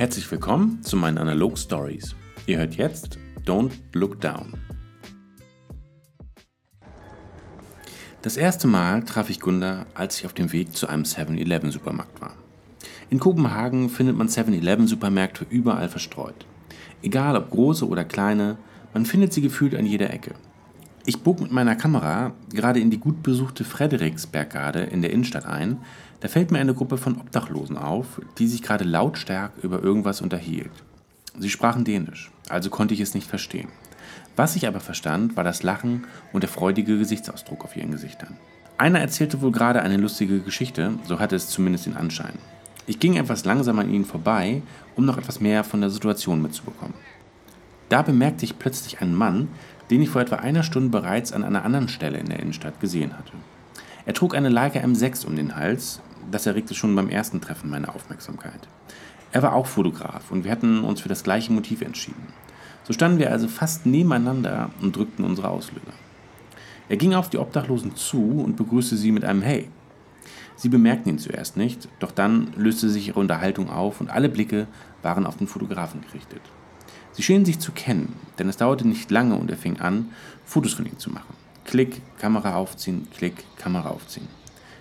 Herzlich willkommen zu meinen Analog Stories. Ihr hört jetzt Don't Look Down. Das erste Mal traf ich Gunda, als ich auf dem Weg zu einem 7-Eleven Supermarkt war. In Kopenhagen findet man 7-Eleven Supermärkte überall verstreut. Egal ob große oder kleine, man findet sie gefühlt an jeder Ecke. Ich bog mit meiner Kamera gerade in die gut besuchte Frederiksbergade in der Innenstadt ein. Da fällt mir eine Gruppe von Obdachlosen auf, die sich gerade lautstark über irgendwas unterhielt. Sie sprachen Dänisch, also konnte ich es nicht verstehen. Was ich aber verstand, war das Lachen und der freudige Gesichtsausdruck auf ihren Gesichtern. Einer erzählte wohl gerade eine lustige Geschichte, so hatte es zumindest den Anschein. Ich ging etwas langsam an ihnen vorbei, um noch etwas mehr von der Situation mitzubekommen. Da bemerkte ich plötzlich einen Mann, den ich vor etwa einer Stunde bereits an einer anderen Stelle in der Innenstadt gesehen hatte. Er trug eine Leica M6 um den Hals, das erregte schon beim ersten Treffen meine Aufmerksamkeit. Er war auch Fotograf und wir hatten uns für das gleiche Motiv entschieden. So standen wir also fast nebeneinander und drückten unsere Auslöser. Er ging auf die Obdachlosen zu und begrüßte sie mit einem Hey. Sie bemerkten ihn zuerst nicht, doch dann löste sich ihre Unterhaltung auf und alle Blicke waren auf den Fotografen gerichtet. Sie schienen sich zu kennen, denn es dauerte nicht lange und er fing an, Fotos von ihm zu machen. Klick, Kamera aufziehen, Klick, Kamera aufziehen.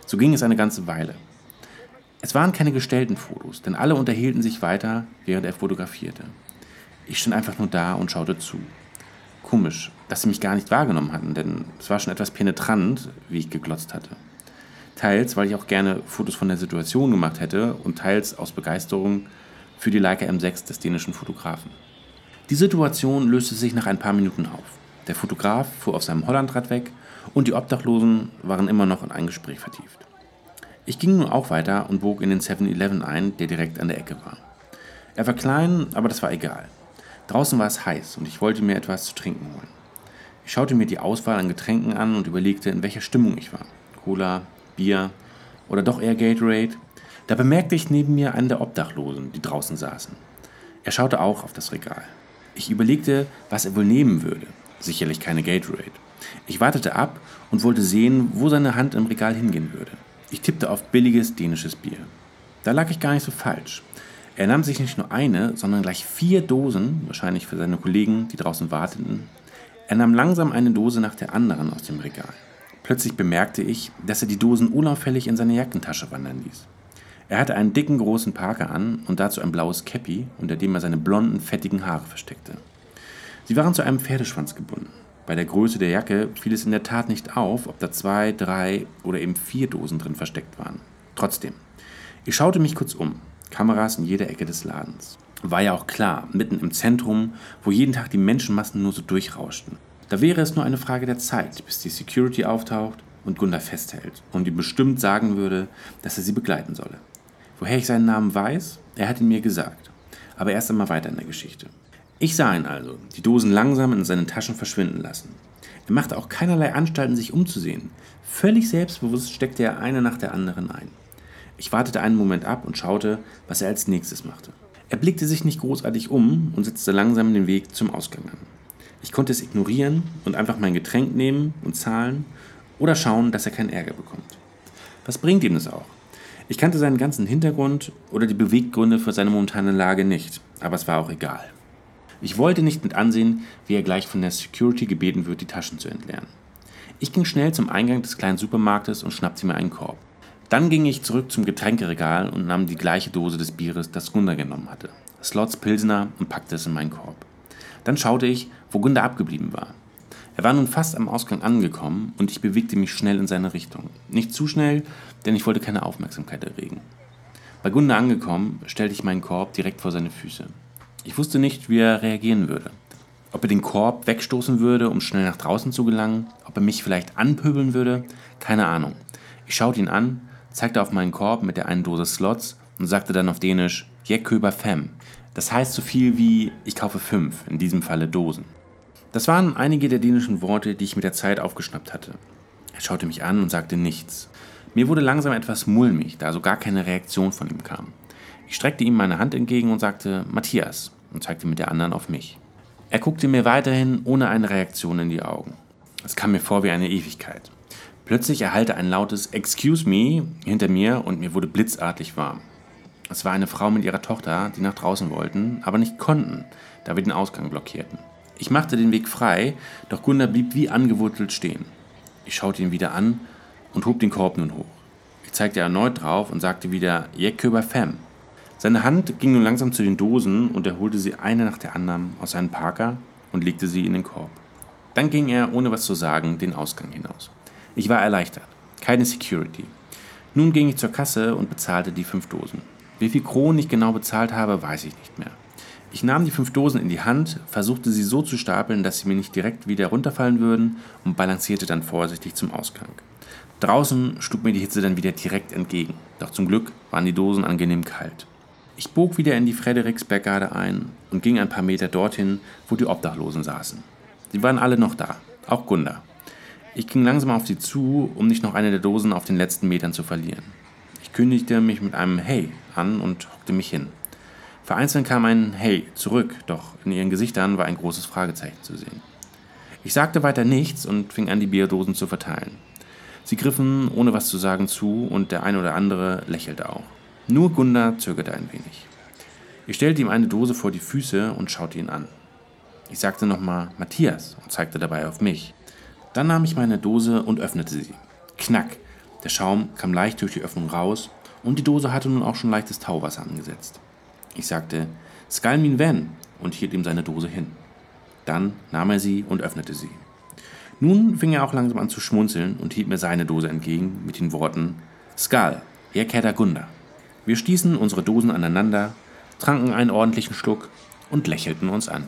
So ging es eine ganze Weile. Es waren keine gestellten Fotos, denn alle unterhielten sich weiter, während er fotografierte. Ich stand einfach nur da und schaute zu. Komisch, dass sie mich gar nicht wahrgenommen hatten, denn es war schon etwas penetrant, wie ich geglotzt hatte. Teils, weil ich auch gerne Fotos von der Situation gemacht hätte und teils aus Begeisterung für die Leica M6 des dänischen Fotografen. Die Situation löste sich nach ein paar Minuten auf. Der Fotograf fuhr auf seinem Hollandrad weg und die Obdachlosen waren immer noch in ein Gespräch vertieft. Ich ging nun auch weiter und bog in den 7-Eleven ein, der direkt an der Ecke war. Er war klein, aber das war egal. Draußen war es heiß und ich wollte mir etwas zu trinken holen. Ich schaute mir die Auswahl an Getränken an und überlegte, in welcher Stimmung ich war. Cola, Bier oder doch eher Gatorade. Da bemerkte ich neben mir einen der Obdachlosen, die draußen saßen. Er schaute auch auf das Regal. Ich überlegte, was er wohl nehmen würde. Sicherlich keine Gatorade. Ich wartete ab und wollte sehen, wo seine Hand im Regal hingehen würde. Ich tippte auf billiges dänisches Bier. Da lag ich gar nicht so falsch. Er nahm sich nicht nur eine, sondern gleich vier Dosen, wahrscheinlich für seine Kollegen, die draußen warteten. Er nahm langsam eine Dose nach der anderen aus dem Regal. Plötzlich bemerkte ich, dass er die Dosen unauffällig in seine Jackentasche wandern ließ. Er hatte einen dicken, großen Parker an und dazu ein blaues Käppi, unter dem er seine blonden, fettigen Haare versteckte. Sie waren zu einem Pferdeschwanz gebunden. Bei der Größe der Jacke fiel es in der Tat nicht auf, ob da zwei, drei oder eben vier Dosen drin versteckt waren. Trotzdem, ich schaute mich kurz um. Kameras in jeder Ecke des Ladens. War ja auch klar, mitten im Zentrum, wo jeden Tag die Menschenmassen nur so durchrauschten. Da wäre es nur eine Frage der Zeit, bis die Security auftaucht und Gunda festhält und ihm bestimmt sagen würde, dass er sie begleiten solle. Woher ich seinen Namen weiß? Er hat ihn mir gesagt. Aber erst einmal weiter in der Geschichte. Ich sah ihn also, die Dosen langsam in seinen Taschen verschwinden lassen. Er machte auch keinerlei Anstalten, sich umzusehen. Völlig selbstbewusst steckte er eine nach der anderen ein. Ich wartete einen Moment ab und schaute, was er als nächstes machte. Er blickte sich nicht großartig um und setzte langsam den Weg zum Ausgang an. Ich konnte es ignorieren und einfach mein Getränk nehmen und zahlen oder schauen, dass er keinen Ärger bekommt. Was bringt ihm das auch? Ich kannte seinen ganzen Hintergrund oder die Beweggründe für seine momentane Lage nicht, aber es war auch egal. Ich wollte nicht mit ansehen, wie er gleich von der Security gebeten wird, die Taschen zu entleeren. Ich ging schnell zum Eingang des kleinen Supermarktes und schnappte mir einen Korb. Dann ging ich zurück zum Getränkeregal und nahm die gleiche Dose des Bieres, das Gunda genommen hatte, Slots Pilsner, und packte es in meinen Korb. Dann schaute ich, wo Gunda abgeblieben war. Er war nun fast am Ausgang angekommen und ich bewegte mich schnell in seine Richtung. Nicht zu schnell, denn ich wollte keine Aufmerksamkeit erregen. Bei Gunda angekommen, stellte ich meinen Korb direkt vor seine Füße. Ich wusste nicht, wie er reagieren würde. Ob er den Korb wegstoßen würde, um schnell nach draußen zu gelangen, ob er mich vielleicht anpöbeln würde, keine Ahnung. Ich schaute ihn an zeigte auf meinen Korb mit der einen Dose Slots und sagte dann auf Dänisch Je köber fem. Das heißt so viel wie ich kaufe fünf, in diesem Falle Dosen. Das waren einige der dänischen Worte, die ich mit der Zeit aufgeschnappt hatte. Er schaute mich an und sagte nichts. Mir wurde langsam etwas mulmig, da so gar keine Reaktion von ihm kam. Ich streckte ihm meine Hand entgegen und sagte Matthias und zeigte mit der anderen auf mich. Er guckte mir weiterhin ohne eine Reaktion in die Augen. Es kam mir vor wie eine Ewigkeit. Plötzlich erhallte ein lautes Excuse me hinter mir und mir wurde blitzartig warm. Es war eine Frau mit ihrer Tochter, die nach draußen wollten, aber nicht konnten, da wir den Ausgang blockierten. Ich machte den Weg frei, doch Gunda blieb wie angewurzelt stehen. Ich schaute ihn wieder an und hob den Korb nun hoch. Ich zeigte erneut drauf und sagte wieder Jeköber Fem. Seine Hand ging nun langsam zu den Dosen und er holte sie eine nach der anderen aus seinem Parker und legte sie in den Korb. Dann ging er, ohne was zu sagen, den Ausgang hinaus. Ich war erleichtert. Keine Security. Nun ging ich zur Kasse und bezahlte die fünf Dosen. Wie viel Kronen ich genau bezahlt habe, weiß ich nicht mehr. Ich nahm die fünf Dosen in die Hand, versuchte sie so zu stapeln, dass sie mir nicht direkt wieder runterfallen würden und balancierte dann vorsichtig zum Ausgang. Draußen schlug mir die Hitze dann wieder direkt entgegen, doch zum Glück waren die Dosen angenehm kalt. Ich bog wieder in die Frederiksbergade ein und ging ein paar Meter dorthin, wo die Obdachlosen saßen. Sie waren alle noch da, auch Gunda. Ich ging langsam auf sie zu, um nicht noch eine der Dosen auf den letzten Metern zu verlieren. Ich kündigte mich mit einem Hey an und hockte mich hin. Vereinzelt kam ein Hey zurück, doch in ihren Gesichtern war ein großes Fragezeichen zu sehen. Ich sagte weiter nichts und fing an, die Bierdosen zu verteilen. Sie griffen ohne was zu sagen zu und der eine oder andere lächelte auch. Nur Gunda zögerte ein wenig. Ich stellte ihm eine Dose vor die Füße und schaute ihn an. Ich sagte nochmal Matthias und zeigte dabei auf mich. Dann nahm ich meine Dose und öffnete sie. Knack! Der Schaum kam leicht durch die Öffnung raus und die Dose hatte nun auch schon leichtes Tauwasser angesetzt. Ich sagte, Skalmin Van und hielt ihm seine Dose hin. Dann nahm er sie und öffnete sie. Nun fing er auch langsam an zu schmunzeln und hielt mir seine Dose entgegen mit den Worten Skal, Erkeda Gunda. Wir stießen unsere Dosen aneinander, tranken einen ordentlichen Schluck und lächelten uns an.